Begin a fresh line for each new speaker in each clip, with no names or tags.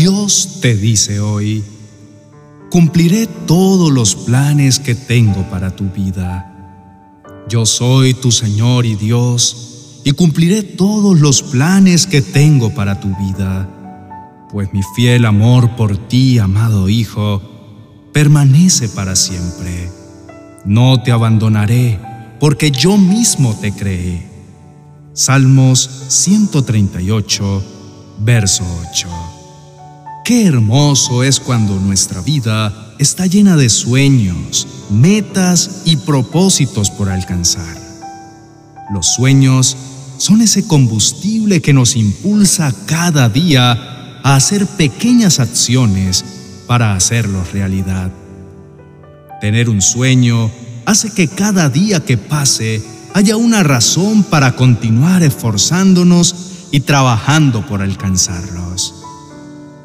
Dios te dice hoy, cumpliré todos los planes que tengo para tu vida. Yo soy tu Señor y Dios, y cumpliré todos los planes que tengo para tu vida, pues mi fiel amor por ti, amado Hijo, permanece para siempre. No te abandonaré, porque yo mismo te creé. Salmos 138, verso 8. Qué hermoso es cuando nuestra vida está llena de sueños, metas y propósitos por alcanzar. Los sueños son ese combustible que nos impulsa cada día a hacer pequeñas acciones para hacerlos realidad. Tener un sueño hace que cada día que pase haya una razón para continuar esforzándonos y trabajando por alcanzarlos.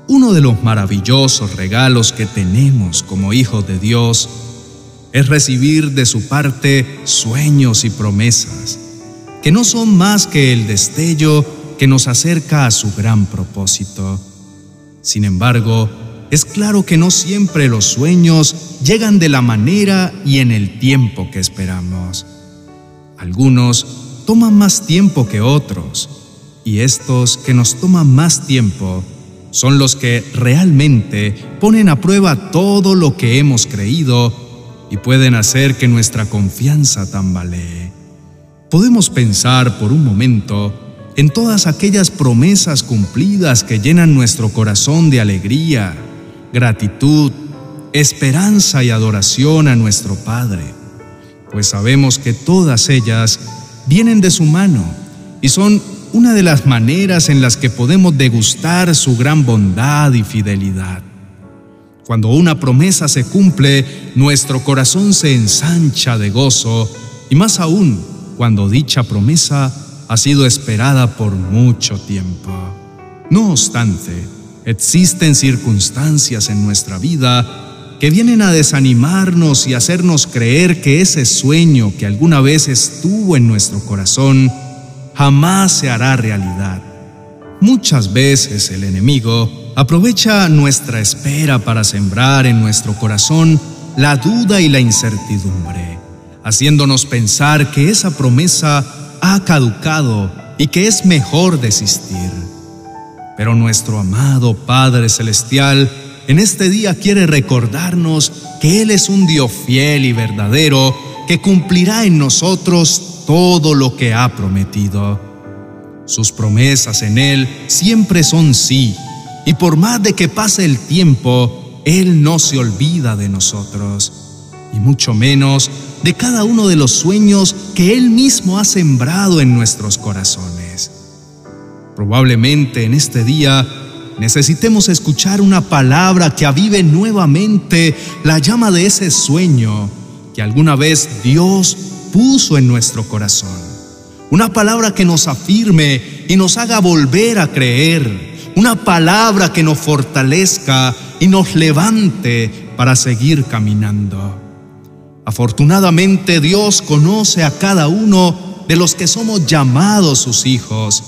Uno de los maravillosos regalos que tenemos como hijos de Dios es recibir de su parte sueños y promesas, que no son más que el destello que nos acerca a su gran propósito. Sin embargo, es claro que no siempre los sueños llegan de la manera y en el tiempo que esperamos. Algunos toman más tiempo que otros, y estos que nos toman más tiempo son los que realmente ponen a prueba todo lo que hemos creído y pueden hacer que nuestra confianza tambalee. Podemos pensar por un momento en todas aquellas promesas cumplidas que llenan nuestro corazón de alegría, gratitud, esperanza y adoración a nuestro Padre, pues sabemos que todas ellas vienen de su mano y son una de las maneras en las que podemos degustar su gran bondad y fidelidad. Cuando una promesa se cumple, nuestro corazón se ensancha de gozo, y más aún cuando dicha promesa ha sido esperada por mucho tiempo. No obstante, existen circunstancias en nuestra vida que vienen a desanimarnos y hacernos creer que ese sueño que alguna vez estuvo en nuestro corazón jamás se hará realidad. Muchas veces el enemigo aprovecha nuestra espera para sembrar en nuestro corazón la duda y la incertidumbre, haciéndonos pensar que esa promesa ha caducado y que es mejor desistir. Pero nuestro amado Padre Celestial en este día quiere recordarnos que Él es un Dios fiel y verdadero que cumplirá en nosotros todo lo que ha prometido. Sus promesas en Él siempre son sí, y por más de que pase el tiempo, Él no se olvida de nosotros, y mucho menos de cada uno de los sueños que Él mismo ha sembrado en nuestros corazones. Probablemente en este día necesitemos escuchar una palabra que avive nuevamente la llama de ese sueño que alguna vez Dios puso en nuestro corazón. Una palabra que nos afirme y nos haga volver a creer. Una palabra que nos fortalezca y nos levante para seguir caminando. Afortunadamente Dios conoce a cada uno de los que somos llamados sus hijos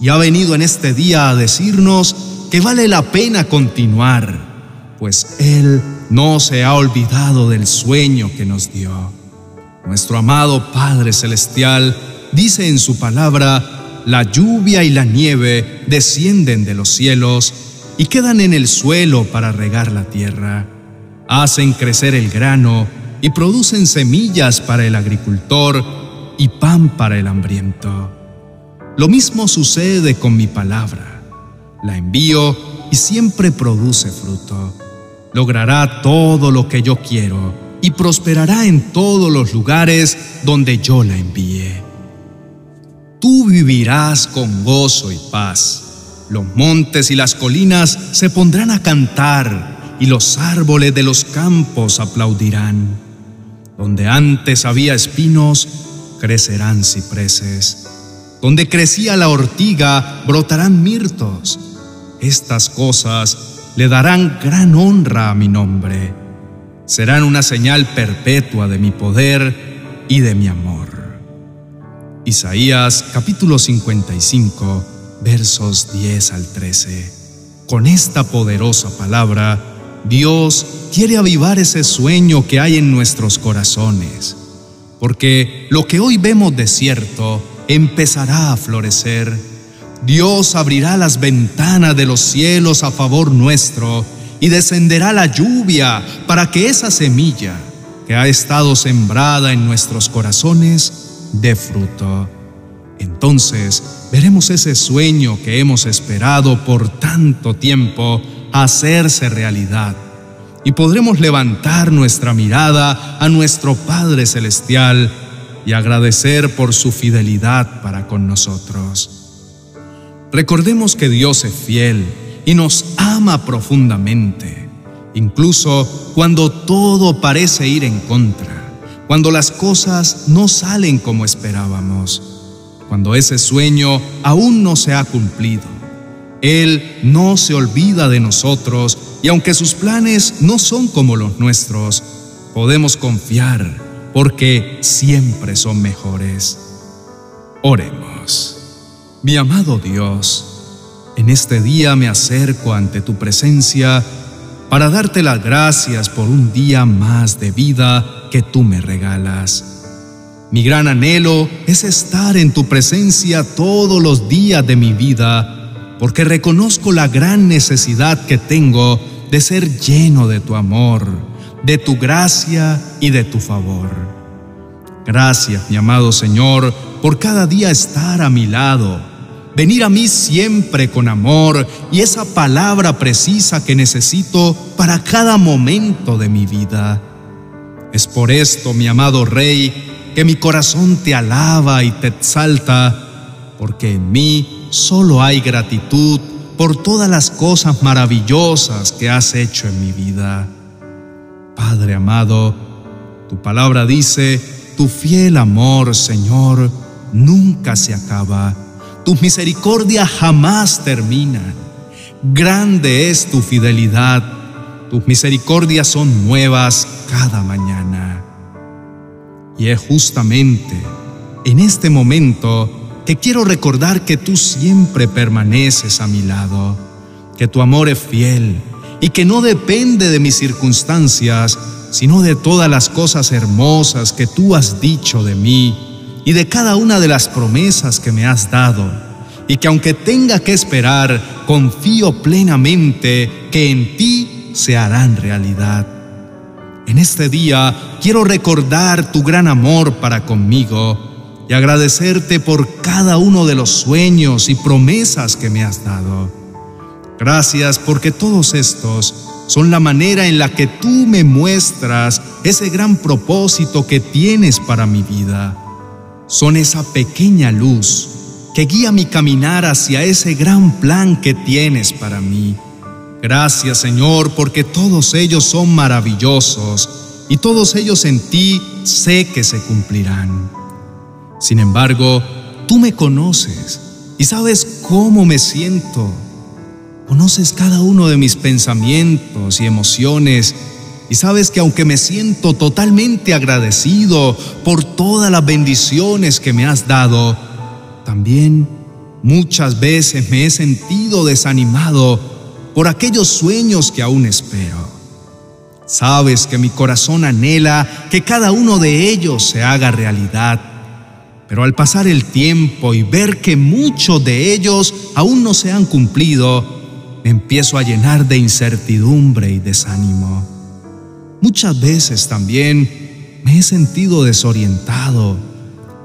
y ha venido en este día a decirnos que vale la pena continuar, pues Él no se ha olvidado del sueño que nos dio. Nuestro amado Padre Celestial dice en su palabra, la lluvia y la nieve descienden de los cielos y quedan en el suelo para regar la tierra. Hacen crecer el grano y producen semillas para el agricultor y pan para el hambriento. Lo mismo sucede con mi palabra. La envío y siempre produce fruto. Logrará todo lo que yo quiero y prosperará en todos los lugares donde yo la envíe. Tú vivirás con gozo y paz. Los montes y las colinas se pondrán a cantar y los árboles de los campos aplaudirán. Donde antes había espinos, crecerán cipreses. Donde crecía la ortiga, brotarán mirtos. Estas cosas le darán gran honra a mi nombre serán una señal perpetua de mi poder y de mi amor. Isaías capítulo 55 versos 10 al 13. con esta poderosa palabra, Dios quiere avivar ese sueño que hay en nuestros corazones, porque lo que hoy vemos desierto empezará a florecer. Dios abrirá las ventanas de los cielos a favor nuestro y descenderá la lluvia para que esa semilla que ha estado sembrada en nuestros corazones dé fruto. Entonces veremos ese sueño que hemos esperado por tanto tiempo hacerse realidad y podremos levantar nuestra mirada a nuestro Padre Celestial y agradecer por su fidelidad para con nosotros. Recordemos que Dios es fiel y nos ama profundamente, incluso cuando todo parece ir en contra, cuando las cosas no salen como esperábamos, cuando ese sueño aún no se ha cumplido. Él no se olvida de nosotros y aunque sus planes no son como los nuestros, podemos confiar porque siempre son mejores. Oremos. Mi amado Dios, en este día me acerco ante tu presencia para darte las gracias por un día más de vida que tú me regalas. Mi gran anhelo es estar en tu presencia todos los días de mi vida, porque reconozco la gran necesidad que tengo de ser lleno de tu amor, de tu gracia y de tu favor. Gracias, mi amado Señor, por cada día estar a mi lado venir a mí siempre con amor y esa palabra precisa que necesito para cada momento de mi vida. Es por esto, mi amado Rey, que mi corazón te alaba y te exalta, porque en mí solo hay gratitud por todas las cosas maravillosas que has hecho en mi vida. Padre amado, tu palabra dice, tu fiel amor, Señor, nunca se acaba tus misericordias jamás terminan. Grande es tu fidelidad. Tus misericordias son nuevas cada mañana. Y es justamente en este momento que quiero recordar que tú siempre permaneces a mi lado, que tu amor es fiel y que no depende de mis circunstancias, sino de todas las cosas hermosas que tú has dicho de mí y de cada una de las promesas que me has dado, y que aunque tenga que esperar, confío plenamente que en ti se harán realidad. En este día quiero recordar tu gran amor para conmigo y agradecerte por cada uno de los sueños y promesas que me has dado. Gracias porque todos estos son la manera en la que tú me muestras ese gran propósito que tienes para mi vida son esa pequeña luz que guía mi caminar hacia ese gran plan que tienes para mí. Gracias Señor porque todos ellos son maravillosos y todos ellos en ti sé que se cumplirán. Sin embargo, tú me conoces y sabes cómo me siento. Conoces cada uno de mis pensamientos y emociones y sabes que aunque me siento totalmente agradecido por todas las bendiciones que me has dado, también muchas veces me he sentido desanimado por aquellos sueños que aún espero. Sabes que mi corazón anhela que cada uno de ellos se haga realidad, pero al pasar el tiempo y ver que muchos de ellos aún no se han cumplido, me empiezo a llenar de incertidumbre y desánimo. Muchas veces también me he sentido desorientado,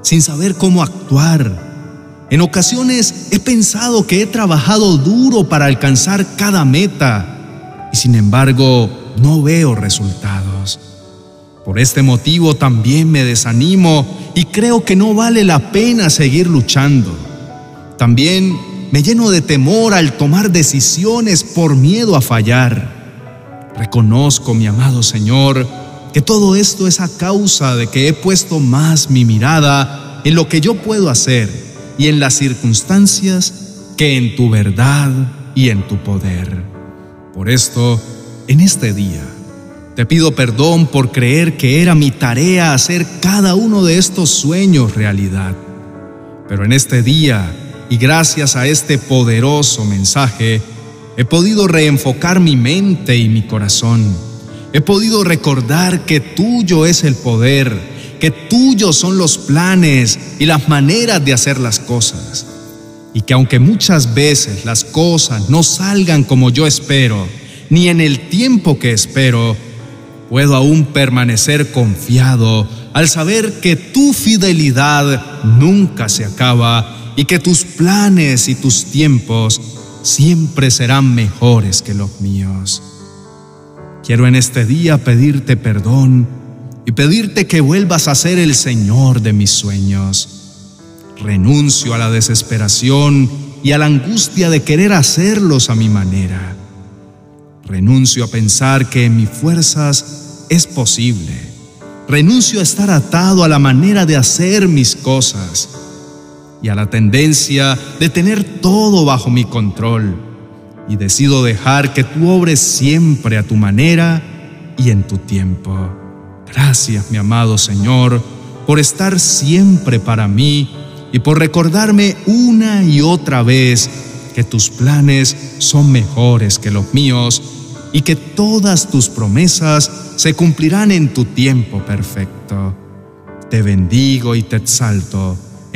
sin saber cómo actuar. En ocasiones he pensado que he trabajado duro para alcanzar cada meta y sin embargo no veo resultados. Por este motivo también me desanimo y creo que no vale la pena seguir luchando. También me lleno de temor al tomar decisiones por miedo a fallar. Reconozco, mi amado Señor, que todo esto es a causa de que he puesto más mi mirada en lo que yo puedo hacer y en las circunstancias que en tu verdad y en tu poder. Por esto, en este día, te pido perdón por creer que era mi tarea hacer cada uno de estos sueños realidad. Pero en este día, y gracias a este poderoso mensaje, he podido reenfocar mi mente y mi corazón. He podido recordar que tuyo es el poder, que tuyos son los planes y las maneras de hacer las cosas. Y que aunque muchas veces las cosas no salgan como yo espero, ni en el tiempo que espero, puedo aún permanecer confiado al saber que tu fidelidad nunca se acaba y que tus planes y tus tiempos siempre serán mejores que los míos. Quiero en este día pedirte perdón y pedirte que vuelvas a ser el Señor de mis sueños. Renuncio a la desesperación y a la angustia de querer hacerlos a mi manera. Renuncio a pensar que en mis fuerzas es posible. Renuncio a estar atado a la manera de hacer mis cosas a la tendencia de tener todo bajo mi control. Y decido dejar que tú obres siempre a tu manera y en tu tiempo. Gracias, mi amado Señor, por estar siempre para mí y por recordarme una y otra vez que tus planes son mejores que los míos y que todas tus promesas se cumplirán en tu tiempo perfecto. Te bendigo y te exalto